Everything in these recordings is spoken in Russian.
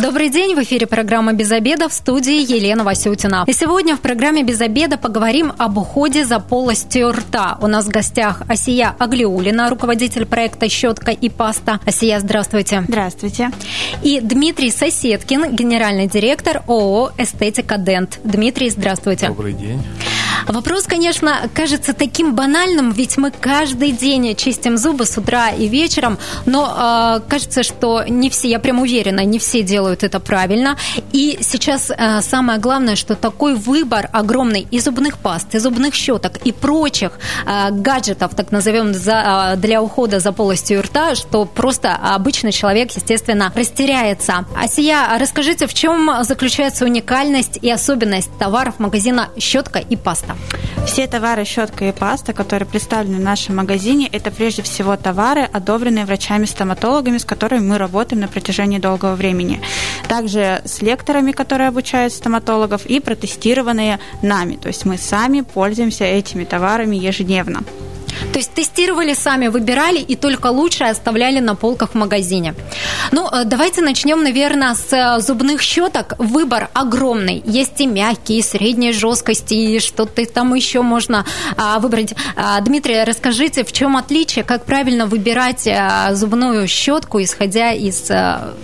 Добрый день, в эфире программа «Без обеда» в студии Елена Васютина. И сегодня в программе «Без обеда» поговорим об уходе за полостью рта. У нас в гостях Асия Аглиулина, руководитель проекта «Щетка и паста». Асия, здравствуйте. Здравствуйте. И Дмитрий Соседкин, генеральный директор ООО «Эстетика Дент». Дмитрий, здравствуйте. Добрый день. Вопрос, конечно, кажется таким банальным, ведь мы каждый день чистим зубы с утра и вечером, но э, кажется, что не все, я прям уверена, не все делают это правильно. И сейчас э, самое главное, что такой выбор огромный и зубных паст, и зубных щеток, и прочих э, гаджетов, так назовем, за, э, для ухода за полостью рта, что просто обычный человек, естественно, растеряется. Асия, расскажите, в чем заключается уникальность и особенность товаров магазина «Щетка и паста»? Все товары щетка и паста, которые представлены в нашем магазине, это прежде всего товары, одобренные врачами-стоматологами, с которыми мы работаем на протяжении долгого времени. Также с лекторами, которые обучают стоматологов, и протестированные нами. То есть мы сами пользуемся этими товарами ежедневно. То есть тестировали сами, выбирали и только лучшее оставляли на полках в магазине. Ну, э, давайте начнем, наверное, с э, зубных щеток. Выбор огромный. Есть и мягкие, и средней жесткости, и что-то там еще можно а, выбрать. А, Дмитрий, расскажите, в чем отличие, как правильно выбирать а, зубную щетку, исходя из а,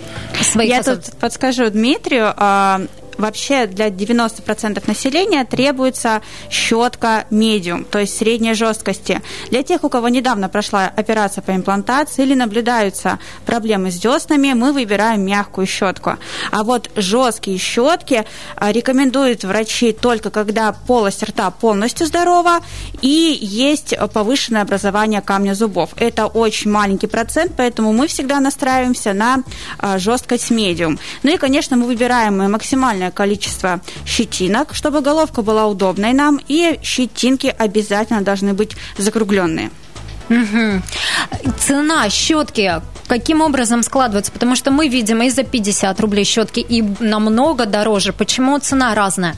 своих Я тут подскажу Дмитрию. А, вообще для 90% населения требуется щетка медиум, то есть средней жесткости. Для тех, у кого недавно прошла операция по имплантации или наблюдаются проблемы с деснами, мы выбираем мягкую щетку. А вот жесткие щетки а, рекомендуют врачи только когда полость рта полностью здорова и есть повышенное образование камня зубов. Это очень маленький процент, поэтому мы всегда настраиваемся на а, жесткость медиум. Ну и, конечно, мы выбираем максимальное огромное количество щетинок, чтобы головка была удобной нам, и щетинки обязательно должны быть закругленные. Цена щетки каким образом складывается? Потому что мы видим и за 50 рублей щетки, и намного дороже. Почему цена разная?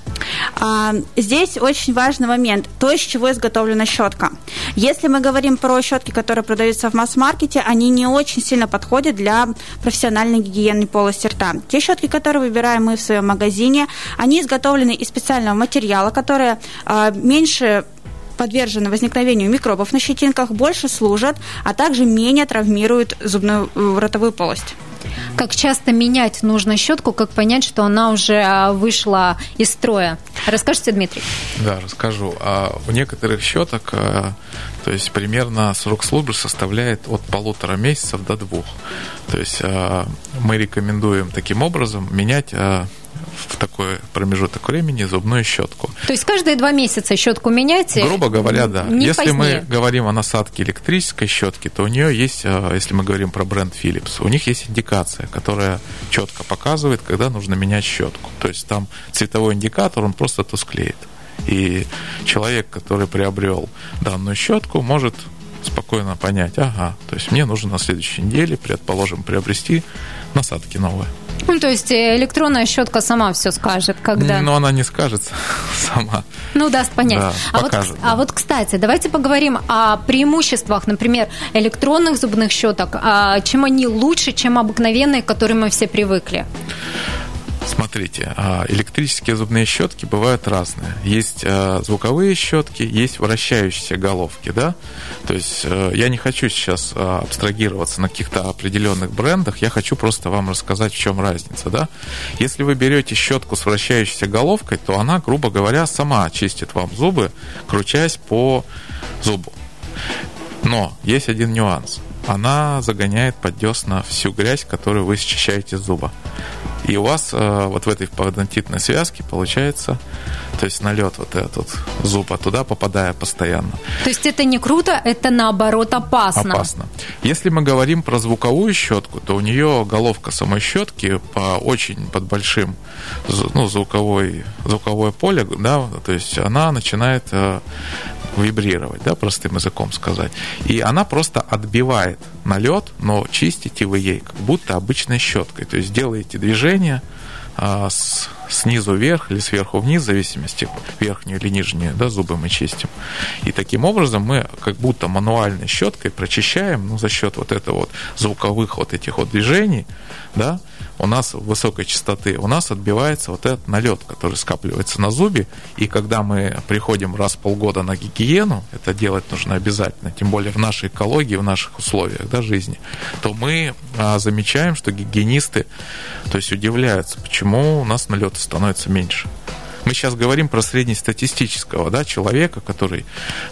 А, здесь очень важный момент. То, из чего изготовлена щетка. Если мы говорим про щетки, которые продаются в масс-маркете, они не очень сильно подходят для профессиональной гигиены полости рта. Те щетки, которые выбираем мы в своем магазине, они изготовлены из специального материала, который а, меньше подвержены возникновению микробов на щетинках, больше служат, а также менее травмируют зубную э, ротовую полость. Как часто менять нужно щетку, как понять, что она уже а, вышла из строя? Расскажите, Дмитрий. Да, расскажу. А у некоторых щеток, а, то есть примерно срок службы составляет от полутора месяцев до двух. То есть а, мы рекомендуем таким образом менять в такой промежуток времени зубную щетку. То есть каждые два месяца щетку меняете? Грубо говоря, да. Не если позднее. мы говорим о насадке электрической щетки, то у нее есть, э, если мы говорим про бренд Philips, у них есть индикация, которая четко показывает, когда нужно менять щетку. То есть там цветовой индикатор, он просто тусклеет. И человек, который приобрел данную щетку, может спокойно понять, ага, то есть мне нужно на следующей неделе, предположим, приобрести насадки новые. Ну, то есть э, электронная щетка сама все скажет, когда... Но она не скажет сама. Ну, даст понять. Да, а, покажет, вот, да. а вот, кстати, давайте поговорим о преимуществах, например, электронных зубных щеток. А чем они лучше, чем обыкновенные, к которым мы все привыкли? Смотрите, а, электрические зубные щетки бывают разные. Есть а, звуковые щетки, есть вращающиеся головки, да. То есть э, я не хочу сейчас а, абстрагироваться на каких-то определенных брендах, я хочу просто вам рассказать, в чем разница, да. Если вы берете щетку с вращающейся головкой, то она, грубо говоря, сама чистит вам зубы, крутясь по зубу. Но есть один нюанс. Она загоняет под десна всю грязь, которую вы счищаете с зуба. И у вас э, вот в этой пародонтитной связке получается, то есть налет вот этот зуба туда попадая постоянно. То есть это не круто, это наоборот опасно. Опасно. Если мы говорим про звуковую щетку, то у нее головка самой щетки по очень под большим ну, звуковой, звуковое поле, да, то есть она начинает э, вибрировать, да, простым языком сказать. И она просто отбивает налет, но чистите вы ей как будто обычной щеткой. То есть делаете движение а, с снизу вверх или сверху вниз, в зависимости, верхнюю или нижнюю, да, зубы мы чистим. И таким образом мы как будто мануальной щеткой прочищаем, ну, за счет вот этого вот звуковых вот этих вот движений, да, у нас высокой частоты, у нас отбивается вот этот налет, который скапливается на зубе, и когда мы приходим раз в полгода на гигиену, это делать нужно обязательно, тем более в нашей экологии, в наших условиях да, жизни, то мы а, замечаем, что гигиенисты то есть удивляются, почему у нас налеты становится меньше. Мы сейчас говорим про среднестатистического да, человека, который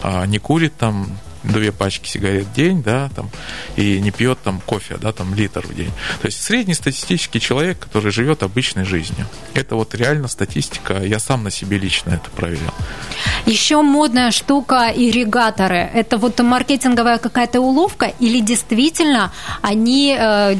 а, не курит там две пачки сигарет в день, да, там, и не пьет там кофе, да, там литр в день. То есть среднестатистический человек, который живет обычной жизнью. Это вот реально статистика, я сам на себе лично это проверял. Еще модная штука ирригаторы. Это вот маркетинговая какая-то уловка или действительно они э,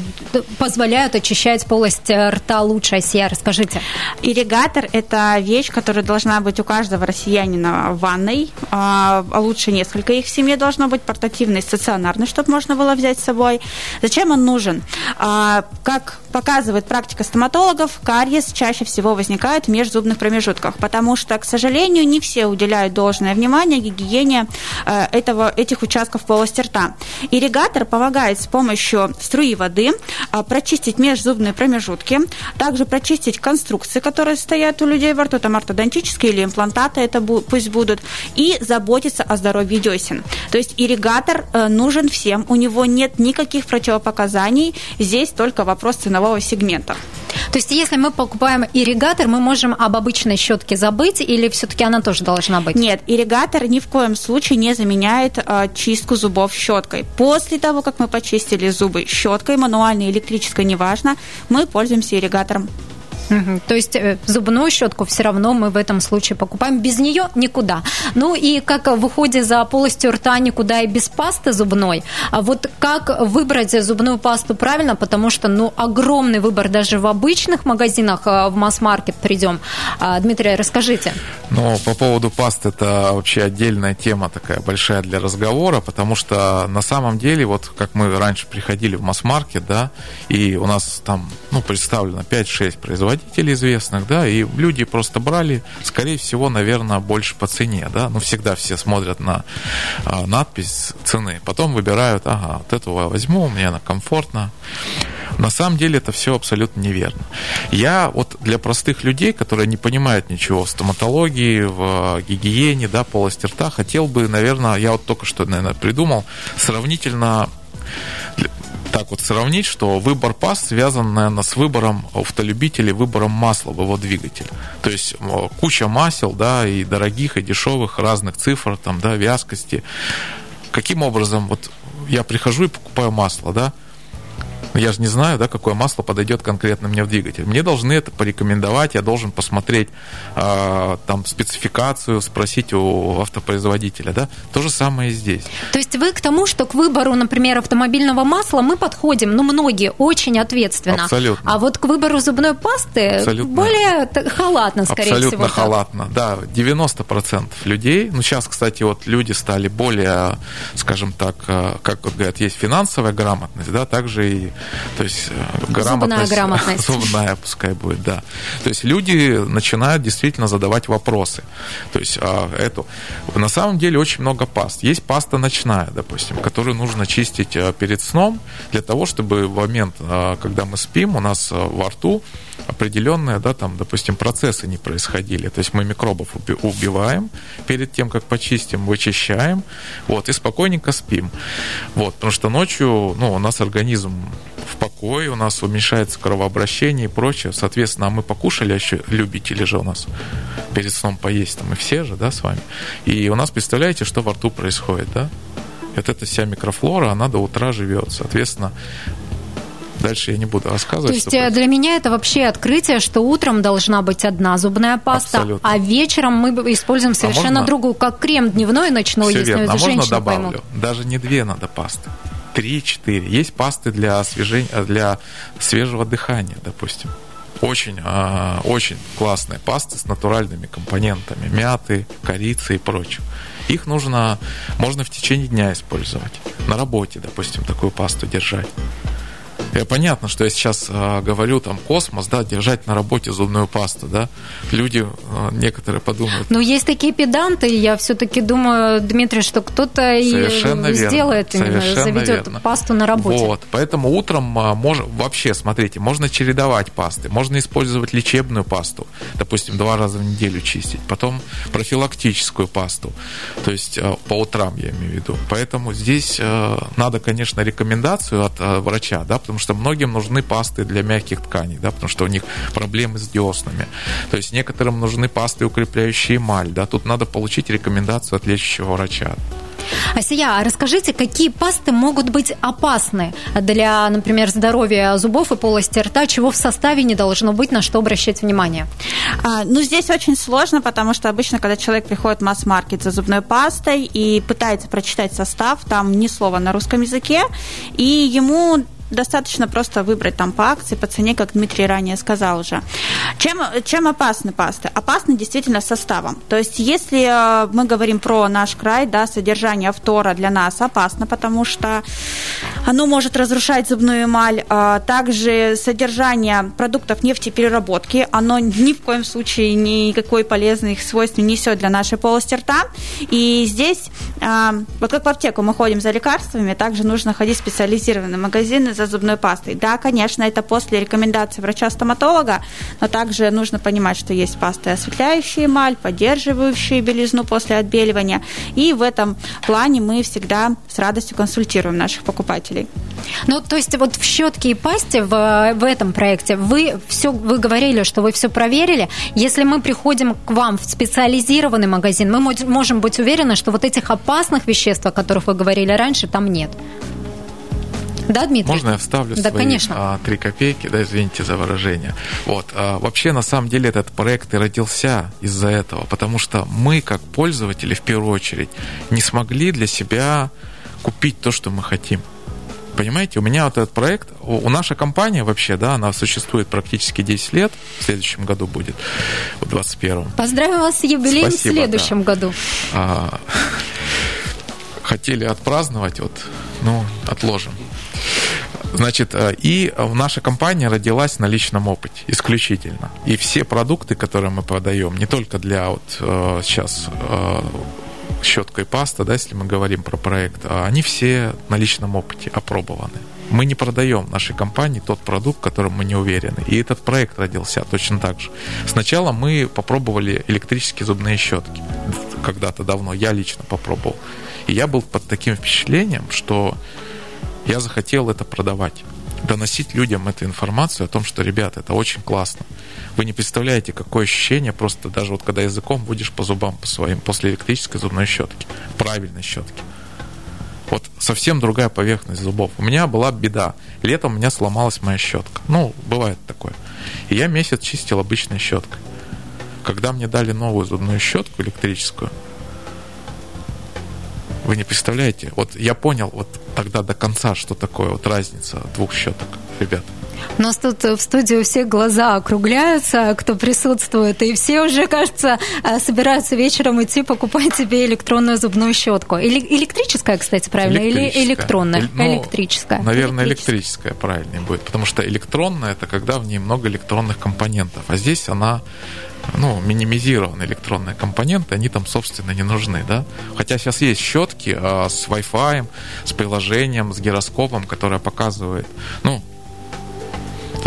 позволяют очищать полость рта лучше? Осия, расскажите. Ирригатор – это вещь, которая должна быть у каждого россиянина в ванной, а лучше несколько их в семье должно должно быть портативный, стационарный, чтобы можно было взять с собой. Зачем он нужен? А, как показывает практика стоматологов, кариес чаще всего возникает в межзубных промежутках, потому что, к сожалению, не все уделяют должное внимание гигиене э, этого, этих участков полости рта. Ирригатор помогает с помощью струи воды э, прочистить межзубные промежутки, также прочистить конструкции, которые стоят у людей во рту, там ортодонтические или имплантаты это пусть будут, и заботиться о здоровье десен. То есть ирригатор э, нужен всем, у него нет никаких противопоказаний, здесь только вопрос ценового сегмента. То есть, если мы покупаем ирригатор, мы можем об обычной щетке забыть, или все-таки она тоже должна быть? Нет, ирригатор ни в коем случае не заменяет э, чистку зубов щеткой. После того, как мы почистили зубы щеткой, мануальной, электрической, неважно, мы пользуемся ирригатором. То есть э, зубную щетку все равно мы в этом случае покупаем. Без нее никуда. Ну и как в уходе за полостью рта никуда и без пасты зубной. А вот как выбрать зубную пасту правильно, потому что ну огромный выбор даже в обычных магазинах, э, в масс-маркет придем. А, Дмитрий, расскажите. Ну, по поводу пасты это вообще отдельная тема такая большая для разговора, потому что на самом деле, вот как мы раньше приходили в масс-маркет, да, и у нас там, ну, представлено 5-6 производителей, производителей известных, да, и люди просто брали, скорее всего, наверное, больше по цене, да, ну, всегда все смотрят на а, надпись цены, потом выбирают, ага, вот эту я возьму, мне она комфортна. На самом деле это все абсолютно неверно. Я вот для простых людей, которые не понимают ничего в стоматологии, в гигиене, да, полости рта, хотел бы, наверное, я вот только что, наверное, придумал, сравнительно так вот сравнить, что выбор паст связан, наверное, с выбором автолюбителей, выбором масла в его двигатель. То есть куча масел, да, и дорогих, и дешевых, разных цифр, там, да, вязкости. Каким образом, вот я прихожу и покупаю масло, да, я же не знаю, да, какое масло подойдет конкретно мне в двигатель. Мне должны это порекомендовать, я должен посмотреть э, там спецификацию, спросить у автопроизводителя, да. То же самое и здесь. То есть вы к тому, что к выбору, например, автомобильного масла мы подходим, ну, многие очень ответственно. Абсолютно. А вот к выбору зубной пасты Абсолютно. более халатно, скорее Абсолютно всего. Абсолютно халатно, да. 90% людей, ну, сейчас, кстати, вот люди стали более, скажем так, э, как вот говорят, есть финансовая грамотность, да, также и то есть э, грамотность, зубная грамотность. Зубная пускай будет, да. То есть люди начинают действительно задавать вопросы. То есть а, эту... На самом деле очень много паст. Есть паста ночная, допустим, которую нужно чистить э, перед сном для того, чтобы в момент, э, когда мы спим, у нас во рту определенные, да, там, допустим, процессы не происходили. То есть мы микробов убиваем перед тем, как почистим, вычищаем, вот, и спокойненько спим. Вот, потому что ночью, ну, у нас организм в покое, у нас уменьшается кровообращение и прочее. Соответственно, а мы покушали, а еще любители же у нас перед сном поесть, там, мы все же, да, с вами. И у нас, представляете, что во рту происходит, да? Вот эта вся микрофлора, она до утра живет. Соответственно, Дальше я не буду рассказывать. То есть э, для меня это вообще открытие, что утром должна быть одна зубная паста, Абсолютно. а вечером мы используем а совершенно а можно... другую, как крем дневной, ночной, Все верно. А можно добавлю? Поймут. Даже не две надо пасты. Три-четыре. Есть пасты для, освежения, для свежего дыхания, допустим. Очень, а, очень классные пасты с натуральными компонентами, мяты, корицы и прочим. Их нужно, можно в течение дня использовать. На работе, допустим, такую пасту держать. И понятно, что я сейчас э, говорю там космос, да, держать на работе зубную пасту, да. Люди э, некоторые подумают. Но есть такие педанты, я все-таки думаю, Дмитрий, что кто-то и сделает именно, заведет верно. пасту на работе. Вот, поэтому утром э, мож, вообще, смотрите, можно чередовать пасты, можно использовать лечебную пасту, допустим, два раза в неделю чистить, потом профилактическую пасту, то есть э, по утрам я имею в виду. Поэтому здесь э, надо, конечно, рекомендацию от э, врача, да, потому что многим нужны пасты для мягких тканей, да, потому что у них проблемы с деснами. То есть некоторым нужны пасты, укрепляющие эмаль, да, тут надо получить рекомендацию от лечащего врача. Асия, а расскажите, какие пасты могут быть опасны для, например, здоровья зубов и полости рта, чего в составе не должно быть, на что обращать внимание? А, ну, здесь очень сложно, потому что обычно, когда человек приходит в масс-маркет за зубной пастой и пытается прочитать состав, там ни слова на русском языке, и ему достаточно просто выбрать там по акции, по цене, как Дмитрий ранее сказал уже. Чем, чем опасны пасты? Опасны действительно составом. То есть, если э, мы говорим про наш край, да, содержание фтора для нас опасно, потому что оно может разрушать зубную эмаль. А также содержание продуктов нефтепереработки, оно ни в коем случае никакой полезных свойств не несет для нашей полости рта. И здесь, а, вот как в аптеку мы ходим за лекарствами, также нужно ходить в специализированные магазины за зубной пастой. Да, конечно, это после рекомендации врача-стоматолога, но также нужно понимать, что есть пасты осветляющие эмаль, поддерживающие белизну после отбеливания. И в этом плане мы всегда с радостью консультируем наших покупателей. Ну, то есть вот в щетке и пасте в, в этом проекте вы все, вы говорили, что вы все проверили. Если мы приходим к вам в специализированный магазин, мы можем быть уверены, что вот этих опасных веществ, о которых вы говорили раньше, там нет. Да, Дмитрий? Можно я вставлю да, свои конечно. А, три копейки, да, извините за выражение. Вот. А, вообще, на самом деле, этот проект и родился из-за этого, потому что мы, как пользователи, в первую очередь, не смогли для себя купить то, что мы хотим. Понимаете, у меня вот этот проект, у, наша компания вообще, да, она существует практически 10 лет, в следующем году будет, в 21-м. Поздравляю вас с юбилеем Спасибо, в следующем да. году. А, хотели отпраздновать, вот, ну, отложим. Значит, э, и наша компания родилась на личном опыте исключительно. И все продукты, которые мы подаем, не только для вот э, сейчас э, щетка и паста, да, если мы говорим про проект, а они все на личном опыте опробованы. Мы не продаем нашей компании тот продукт, в котором мы не уверены. И этот проект родился точно так же. Сначала мы попробовали электрические зубные щетки. Когда-то давно я лично попробовал. И я был под таким впечатлением, что я захотел это продавать доносить людям эту информацию о том, что, ребята, это очень классно. Вы не представляете, какое ощущение просто даже вот когда языком будешь по зубам по своим после электрической зубной щетки, правильной щетки. Вот совсем другая поверхность зубов. У меня была беда. Летом у меня сломалась моя щетка. Ну, бывает такое. И я месяц чистил обычной щеткой. Когда мне дали новую зубную щетку электрическую, вы не представляете. Вот я понял вот тогда до конца, что такое вот разница двух щеток, ребят. У нас тут в студии у всех глаза округляются, кто присутствует, и все уже, кажется, э, собираются вечером идти покупать себе электронную зубную щетку. Или, электрическая, кстати, правильно, или электронная? Ну, электрическая. Наверное, электрическая правильнее будет, потому что электронная это когда в ней много электронных компонентов, а здесь она ну, минимизированы электронные компоненты, они там, собственно, не нужны, да. Хотя сейчас есть щетки а, с Wi-Fi, с приложением, с гироскопом, которое показывает, ну,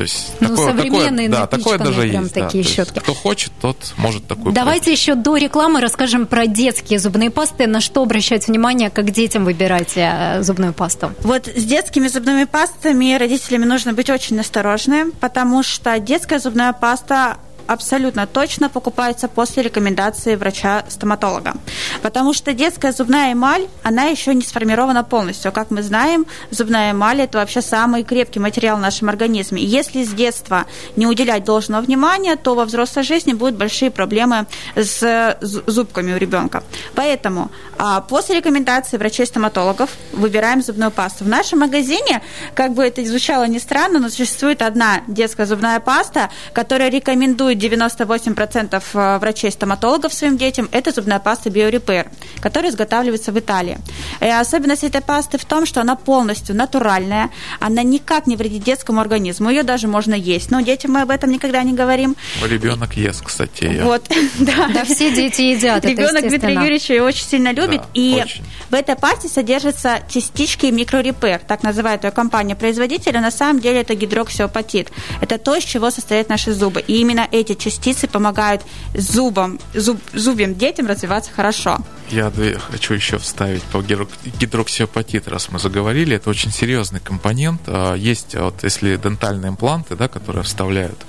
то есть ну, такое, современные такое, да, такое даже прям есть. Такие да. щетки. Есть, кто хочет, тот может такую. Давайте брать. еще до рекламы расскажем про детские зубные пасты. На что обращать внимание, как детям выбирать э, зубную пасту? Вот с детскими зубными пастами родителями нужно быть очень осторожны, потому что детская зубная паста абсолютно точно покупаются после рекомендации врача-стоматолога. Потому что детская зубная эмаль, она еще не сформирована полностью. Как мы знаем, зубная эмаль – это вообще самый крепкий материал в нашем организме. И если с детства не уделять должного внимания, то во взрослой жизни будут большие проблемы с зубками у ребенка. Поэтому а, после рекомендации врачей-стоматологов выбираем зубную пасту. В нашем магазине, как бы это звучало не странно, но существует одна детская зубная паста, которая рекомендует 98% э, врачей-стоматологов своим детям. Это зубная паста BioRepair, которая изготавливается в Италии. И особенность этой пасты в том, что она полностью натуральная, она никак не вредит детскому организму, ее даже можно есть. Но детям мы об этом никогда не говорим. Ребенок ест, кстати. Ее. Вот, да. Да, все дети едят. Ребенок Дмитрий Юрьевич ее очень сильно любит. Да, и очень. в этой пасте содержатся частички микрорепер, так называет ее компания-производителя. На самом деле это гидроксиопатит. Это то, из чего состоят наши зубы. И именно эти частицы помогают зубам, зуб, зубьям детям развиваться хорошо. Я хочу еще вставить по гидроксиопатит, раз мы заговорили. Это очень серьезный компонент. А, есть вот если дентальные импланты, да, которые вставляют,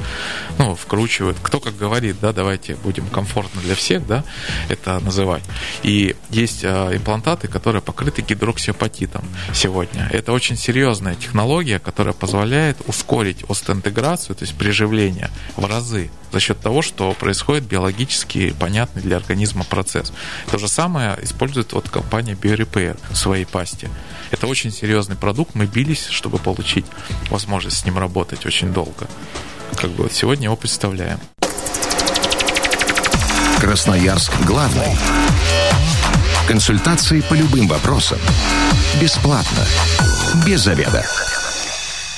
ну, вкручивают. Кто как говорит, да, давайте будем комфортно для всех, да, это называть. И есть а, имплантаты, которые покрыты гидроксиопатитом сегодня. Это очень серьезная технология, которая позволяет ускорить остеинтеграцию, то есть приживление в разы за счет того, что происходит биологически понятный для организма процесс. То же самое использует вот компания BioRepair в своей пасте. Это очень серьезный продукт, мы бились, чтобы получить возможность с ним работать очень долго. Как бы вот сегодня его представляем. Красноярск главный. Консультации по любым вопросам. Бесплатно. Без заведа.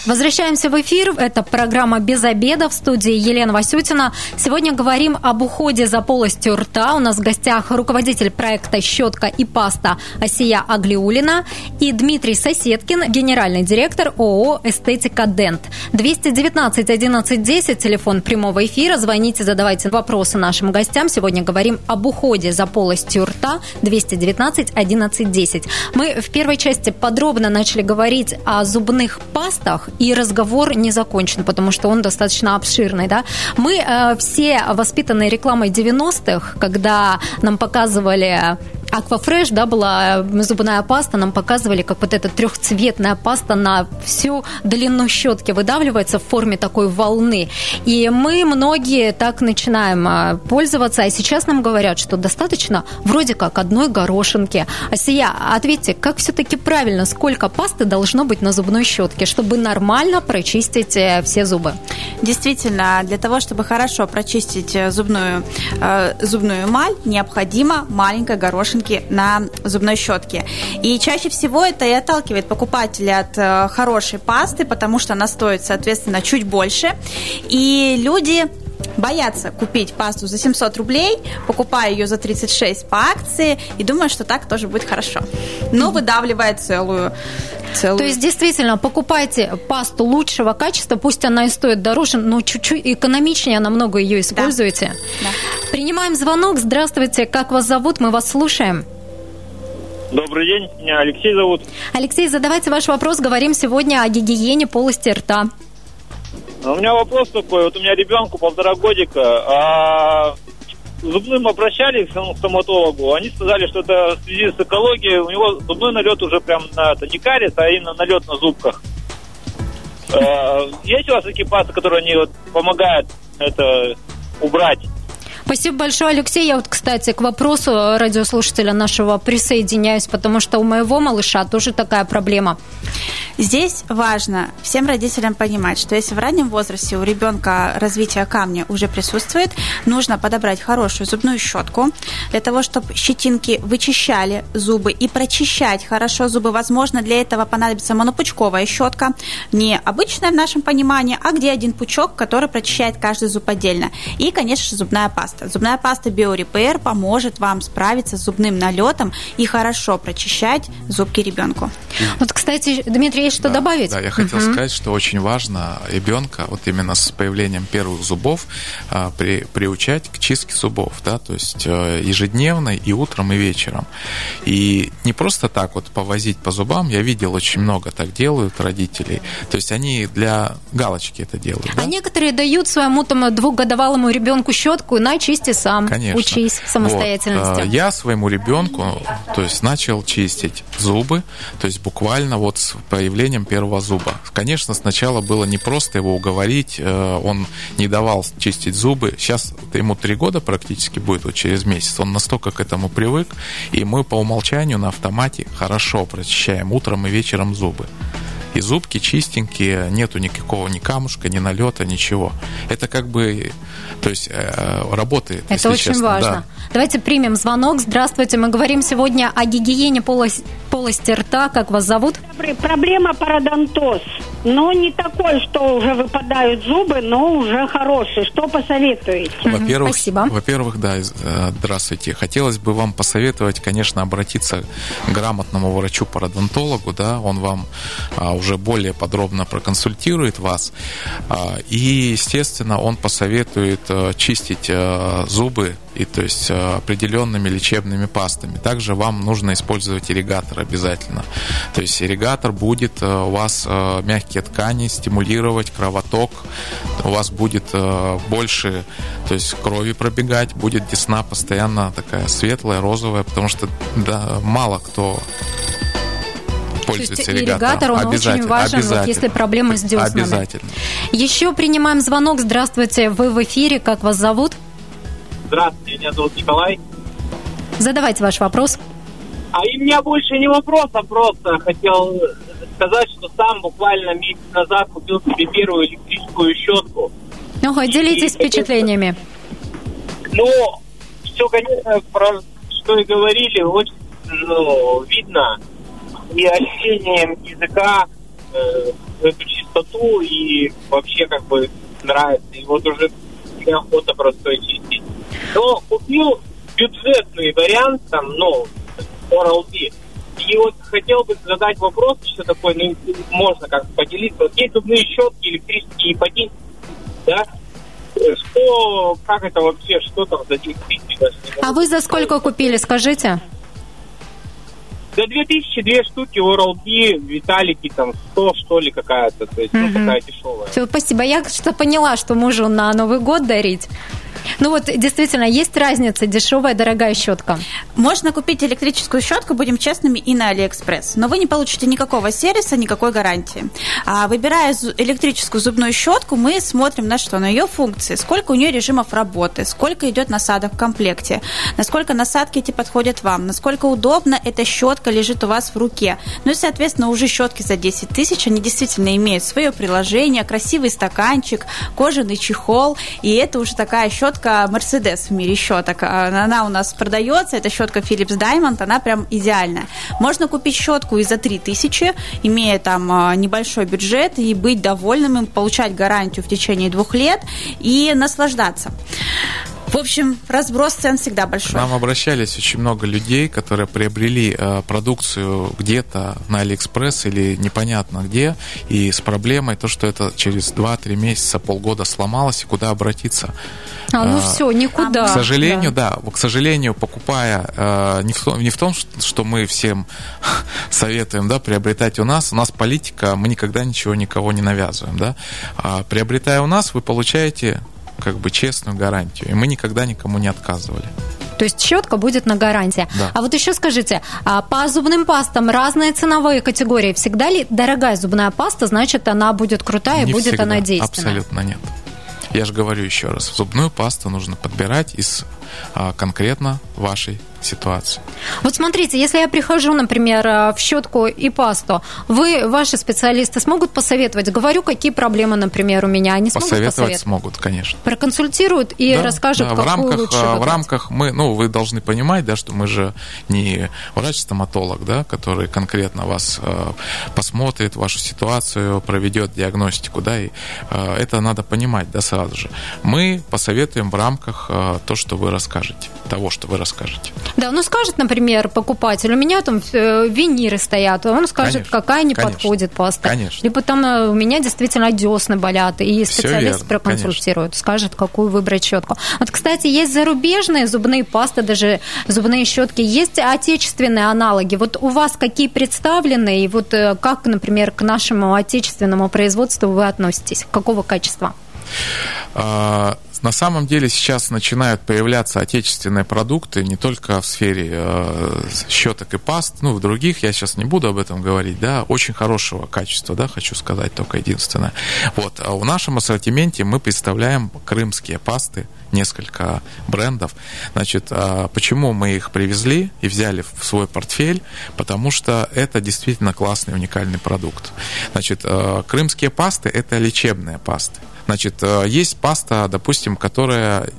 Возвращаемся в эфир. Это программа «Без обеда» в студии Елена Васютина. Сегодня говорим об уходе за полостью рта. У нас в гостях руководитель проекта «Щетка и паста» Асия Аглиулина и Дмитрий Соседкин, генеральный директор ООО «Эстетика Дент». 219 11 10, телефон прямого эфира. Звоните, задавайте вопросы нашим гостям. Сегодня говорим об уходе за полостью рта. 219 11 10. Мы в первой части подробно начали говорить о зубных пастах и разговор не закончен, потому что он достаточно обширный. Да? Мы э, все воспитанные рекламой 90-х, когда нам показывали Аквафреш, да, была э, зубная паста, нам показывали, как вот эта трехцветная паста на всю длину щетки выдавливается в форме такой волны. И мы многие так начинаем э, пользоваться, а сейчас нам говорят, что достаточно вроде как одной горошинки. Асия, ответьте, как все-таки правильно, сколько пасты должно быть на зубной щетке, чтобы нормально прочистить э, все зубы? Действительно, для того, чтобы хорошо прочистить зубную, зубную эмаль, необходимо маленькая горошинка горошинки на зубной щетке. И чаще всего это и отталкивает покупателя от э, хорошей пасты, потому что она стоит, соответственно, чуть больше. И люди боятся купить пасту за 700 рублей, покупая ее за 36 по акции и думая, что так тоже будет хорошо. Но выдавливая целую целую. То есть, действительно, покупайте пасту лучшего качества, пусть она и стоит дороже, но чуть-чуть экономичнее намного ее используете. Да. Да. Принимаем звонок. Здравствуйте, как вас зовут? Мы вас слушаем. Добрый день, меня Алексей зовут. Алексей, задавайте ваш вопрос. Говорим сегодня о гигиене полости рта. У меня вопрос такой. Вот у меня ребенку полтора годика, а зубным обращались к стоматологу, они сказали, что это в связи с экологией, у него зубной налет уже прям на, это не кариес, а именно налет на зубках. Э, есть у вас такие пасты, которые они вот помогают это убрать? Спасибо большое, Алексей. Я вот, кстати, к вопросу радиослушателя нашего присоединяюсь, потому что у моего малыша тоже такая проблема. Здесь важно всем родителям понимать, что если в раннем возрасте у ребенка развитие камня уже присутствует, нужно подобрать хорошую зубную щетку для того, чтобы щетинки вычищали зубы и прочищать хорошо зубы. Возможно, для этого понадобится монопучковая щетка, не обычная в нашем понимании, а где один пучок, который прочищает каждый зуб отдельно. И, конечно же, зубная паста. Паста. Зубная паста BioRepair поможет вам справиться с зубным налетом и хорошо прочищать зубки ребенку. Вот, кстати, Дмитрий, есть что да, добавить? Да, я хотел угу. сказать, что очень важно ребенка вот именно с появлением первых зубов а, при, приучать к чистке зубов, да, то есть а, ежедневно и утром, и вечером. И не просто так вот повозить по зубам, я видел очень много так делают родителей. То есть они для галочки это делают. Да? А некоторые дают своему там двухгодовалому ребенку щетку, на чисти сам, Конечно. учись самостоятельности. Вот. Я своему ребенку, то есть начал чистить зубы, то есть буквально вот с появлением первого зуба. Конечно, сначала было не просто его уговорить, э, он не давал чистить зубы. Сейчас ему три года практически будет вот через месяц. Он настолько к этому привык, и мы по умолчанию на автомате хорошо прочищаем утром и вечером зубы. И зубки чистенькие, нету никакого ни камушка, ни налета, ничего. Это как бы, то есть э, работает. Это очень честно. важно. Да. Давайте примем звонок. Здравствуйте, мы говорим сегодня о гигиене полости, полости рта. Как вас зовут? Проблема пародонтоз. Но не такой, что уже выпадают зубы, но уже хороший. Что посоветуете? Во-первых, Спасибо. Во-первых, да, э, здравствуйте. Хотелось бы вам посоветовать, конечно, обратиться к грамотному врачу-пародонтологу, да, он вам а, уже более подробно проконсультирует вас. А, и, естественно, он посоветует а, чистить а, зубы и то есть определенными лечебными пастами. Также вам нужно использовать ирригатор обязательно. То есть ирригатор будет у вас мягкие ткани стимулировать кровоток, у вас будет больше то есть крови пробегать, будет десна постоянно такая светлая, розовая, потому что да, мало кто пользуется ирригатор, он очень важен, вот если проблемы с деснами. Обязательно. Еще принимаем звонок. Здравствуйте, вы в эфире, как вас зовут? Здравствуйте, меня зовут Николай. Задавайте ваш вопрос. А и у меня больше не вопрос, а просто хотел сказать, что сам буквально месяц назад купил себе первую электрическую щетку. Ну, делитесь и, впечатлениями. Ну, все, конечно, про что и говорили, очень ну, видно и ощущением языка э, эту чистоту и вообще как бы нравится. И вот уже неохота просто чистить. Но купил бюджетный вариант, там, ну, Oral-B. И вот хотел бы задать вопрос, что такое, ну, можно как поделиться. Вот есть зубные щетки электрические ипотеки, да, что, как это вообще, что там за 10 тысяч? А вы за сколько купили, скажите? За 2000 две штуки Oral-B, Vitality, там 100 что ли какая-то, то есть, ну, такая дешевая. Все, спасибо. Я что поняла, что мужу на Новый год дарить. Ну вот действительно, есть разница, дешевая, дорогая щетка. Можно купить электрическую щетку, будем честными, и на Алиэкспресс. Но вы не получите никакого сервиса, никакой гарантии. А выбирая электрическую зубную щетку, мы смотрим на что? На ее функции, сколько у нее режимов работы, сколько идет насадок в комплекте, насколько насадки эти подходят вам, насколько удобно эта щетка лежит у вас в руке. Ну и, соответственно, уже щетки за 10 тысяч, они действительно имеют свое приложение, красивый стаканчик, кожаный чехол, и это уже такая щетка, щетка Mercedes в мире щеток. Она у нас продается, это щетка Philips Diamond, она прям идеальная. Можно купить щетку и за 3000, имея там а, небольшой бюджет, и быть довольным им, получать гарантию в течение двух лет и наслаждаться. В общем, разброс цен всегда большой. К нам обращались очень много людей, которые приобрели э, продукцию где-то на Алиэкспресс или непонятно где, и с проблемой то, что это через 2-3 месяца, полгода сломалось, и куда обратиться. А, ну а, все, никуда. К сожалению, да. да, к сожалению, покупая, э, не, в том, не в том, что мы всем советуем, да, приобретать у нас, у нас политика, мы никогда ничего никого не навязываем, да, а приобретая у нас, вы получаете как бы честную гарантию. И мы никогда никому не отказывали. То есть щетка будет на гарантии. Да. А вот еще скажите, а по зубным пастам разные ценовые категории. Всегда ли дорогая зубная паста, значит, она будет крутая не и будет всегда. она действенная? Абсолютно нет. Я же говорю еще раз, зубную пасту нужно подбирать из конкретно вашей ситуации. Вот смотрите, если я прихожу, например, э, в щетку и пасту, вы, ваши специалисты, смогут посоветовать? Говорю, какие проблемы, например, у меня. Они смогут посоветовать? посоветовать? смогут, конечно. Проконсультируют и Да, расскажут, да, в какую рамках, лучше а, в выбрать. рамках мы, ну, вы должны понимать, да, что мы же не врач-стоматолог, да, который конкретно вас э, посмотрит, вашу ситуацию, проведет диагностику, да, и э, это надо понимать, да, сразу же. Мы посоветуем в рамках э, то, что вы расскажете, того, что вы расскажете. Да, ну скажет, например, покупатель, у меня там э, виниры стоят, он скажет, Конечно, какая не конечно, подходит паста. конечно. Либо там э, у меня действительно десны болят, и специалист верно, проконсультирует, скажет, какую выбрать щетку. Вот, кстати, есть зарубежные зубные пасты, даже зубные щетки, есть отечественные аналоги. Вот у вас какие представлены, и вот э, как, например, к нашему отечественному производству вы относитесь? Какого качества? На самом деле сейчас начинают появляться отечественные продукты не только в сфере э, щеток и паст, ну, в других, я сейчас не буду об этом говорить, да, очень хорошего качества, да, хочу сказать только единственное. Вот, а в нашем ассортименте мы представляем крымские пасты, несколько брендов. Значит, а почему мы их привезли и взяли в свой портфель? Потому что это действительно классный, уникальный продукт. Значит, э, крымские пасты – это лечебные пасты. Значит, э, есть паста, допустим, которая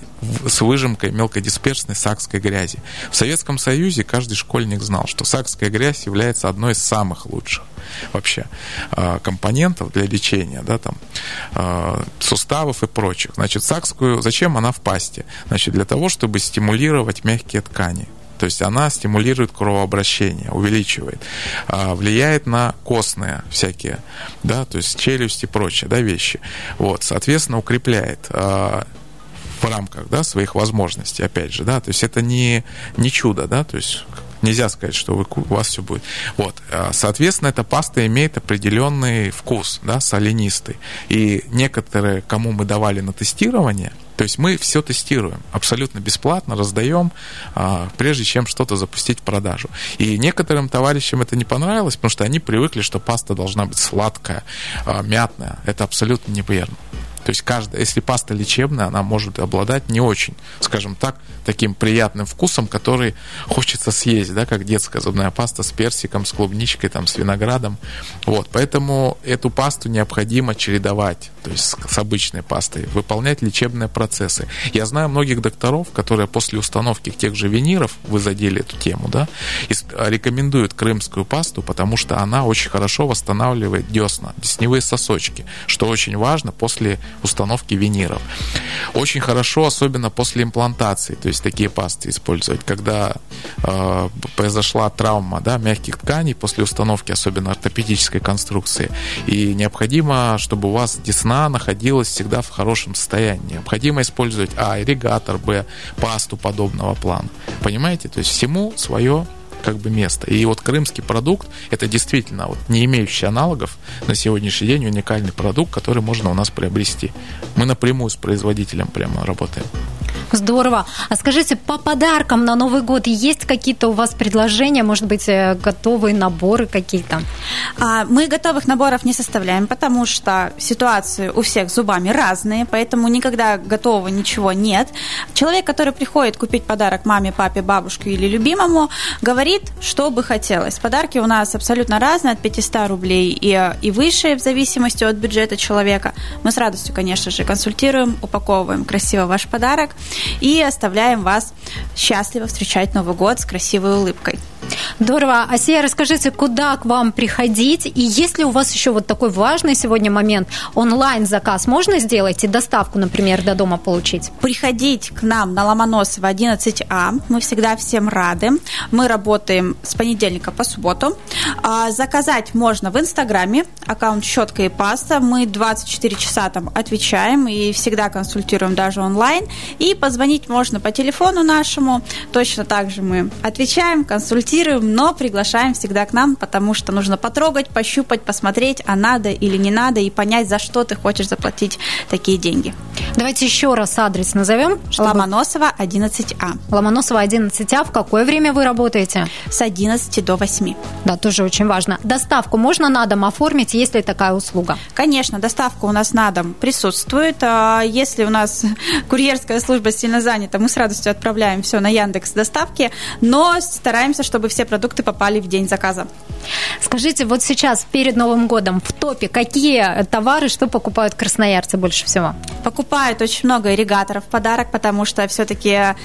с выжимкой мелкодисперсной сакской грязи. В Советском Союзе каждый школьник знал, что сакская грязь является одной из самых лучших вообще э, компонентов для лечения, да, там, э, суставов и прочих. Значит, сакскую, зачем она в пасте? Значит, для того, чтобы стимулировать мягкие ткани. То есть она стимулирует кровообращение, увеличивает, а, влияет на костные всякие, да, то есть челюсть и прочие, да, вещи. Вот, соответственно, укрепляет а, в рамках, да, своих возможностей, опять же, да, то есть это не, не чудо, да, то есть нельзя сказать, что вы, у вас все будет. Вот, а, соответственно, эта паста имеет определенный вкус, да, соленистый. И некоторые, кому мы давали на тестирование, то есть мы все тестируем абсолютно бесплатно, раздаем, а, прежде чем что-то запустить в продажу. И некоторым товарищам это не понравилось, потому что они привыкли, что паста должна быть сладкая, а, мятная. Это абсолютно неверно. То есть каждая, если паста лечебная, она может обладать не очень, скажем так, таким приятным вкусом, который хочется съесть, да, как детская зубная паста с персиком, с клубничкой, там, с виноградом. Вот, поэтому эту пасту необходимо чередовать, то есть с, обычной пастой, выполнять лечебные процессы. Я знаю многих докторов, которые после установки тех же виниров, вы задели эту тему, да, ис- рекомендуют крымскую пасту, потому что она очень хорошо восстанавливает десна, десневые сосочки, что очень важно после установки виниров. Очень хорошо, особенно после имплантации, то есть такие пасты использовать, когда э, произошла травма да, мягких тканей после установки, особенно ортопедической конструкции, и необходимо, чтобы у вас десна находилась всегда в хорошем состоянии. Необходимо использовать А, ирригатор, Б, пасту подобного плана. Понимаете? То есть всему свое как бы место. И вот крымский продукт это действительно вот, не имеющий аналогов на сегодняшний день уникальный продукт, который можно у нас приобрести. Мы напрямую с производителем прямо работаем. Здорово. А скажите, по подаркам на Новый год есть какие-то у вас предложения, может быть, э, готовые наборы какие-то? А, Мы готовых наборов не составляем, потому что ситуации у всех зубами разные, поэтому никогда готового ничего нет. Человек, который приходит купить подарок маме, папе, бабушке или любимому, говорит, что бы хотелось. Подарки у нас абсолютно разные, от 500 рублей и, и выше, в зависимости от бюджета человека. Мы с радостью, конечно же, консультируем, упаковываем красиво ваш подарок и оставляем вас счастливо встречать Новый год с красивой улыбкой. Здорово. Асия, расскажите, куда к вам приходить? И есть ли у вас еще вот такой важный сегодня момент? Онлайн-заказ можно сделать и доставку, например, до дома получить? приходить к нам на Ломоносова 11А. Мы всегда всем рады. Мы работаем с понедельника по субботу. А, Заказать можно в Инстаграме, аккаунт «Щетка и паста». Мы 24 часа там отвечаем и всегда консультируем даже онлайн. И позвонить можно по телефону нашему. Точно так же мы отвечаем, консультируем, но приглашаем всегда к нам, потому что нужно потрогать, пощупать, посмотреть, а надо или не надо, и понять, за что ты хочешь заплатить такие деньги. Давайте еще раз адрес назовем. Чтобы... Ломоносова, 11А. Ломоносова, 11А. В какое время вы работаете? С 11 до 8. Да, тоже очень важно. Доставку можно на дом оформить, есть ли такая услуга? Конечно, доставка у нас на дом присутствует. А если у нас курьерская служба сильно занята, мы с радостью отправляем все на Яндекс доставки, но стараемся, чтобы все продукты попали в день заказа. Скажите, вот сейчас перед Новым годом в топе какие товары, что покупают красноярцы больше всего? Покупают очень много ирригаторов в подарок, потому что все-таки э,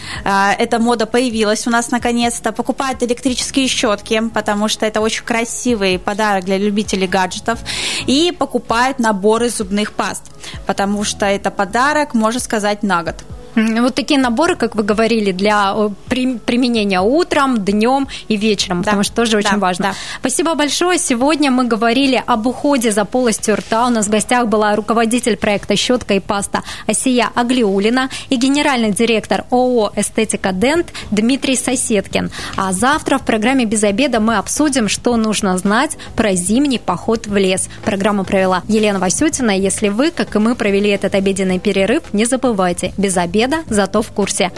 эта мода появилась у нас наконец-то. Покупают электрические щетки, потому что это очень красивый подарок для любителей гаджетов. И покупают наборы зубных паст, потому что это подарок, можно сказать, на год. Вот такие наборы, как вы говорили, для применения утром, днем и вечером, да. потому что тоже очень да, важно. Да. Спасибо большое. Сегодня мы говорили об уходе за полостью рта. У нас в гостях была руководитель проекта «Щетка и паста» Асия Аглиулина и генеральный директор ООО «Эстетика Дент» Дмитрий Соседкин. А завтра в программе «Без обеда» мы обсудим, что нужно знать про зимний поход в лес. Программу провела Елена Васютина. Если вы, как и мы, провели этот обеденный перерыв, не забывайте, без обеда обеда, зато в курсе.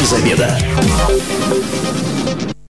Без обеда.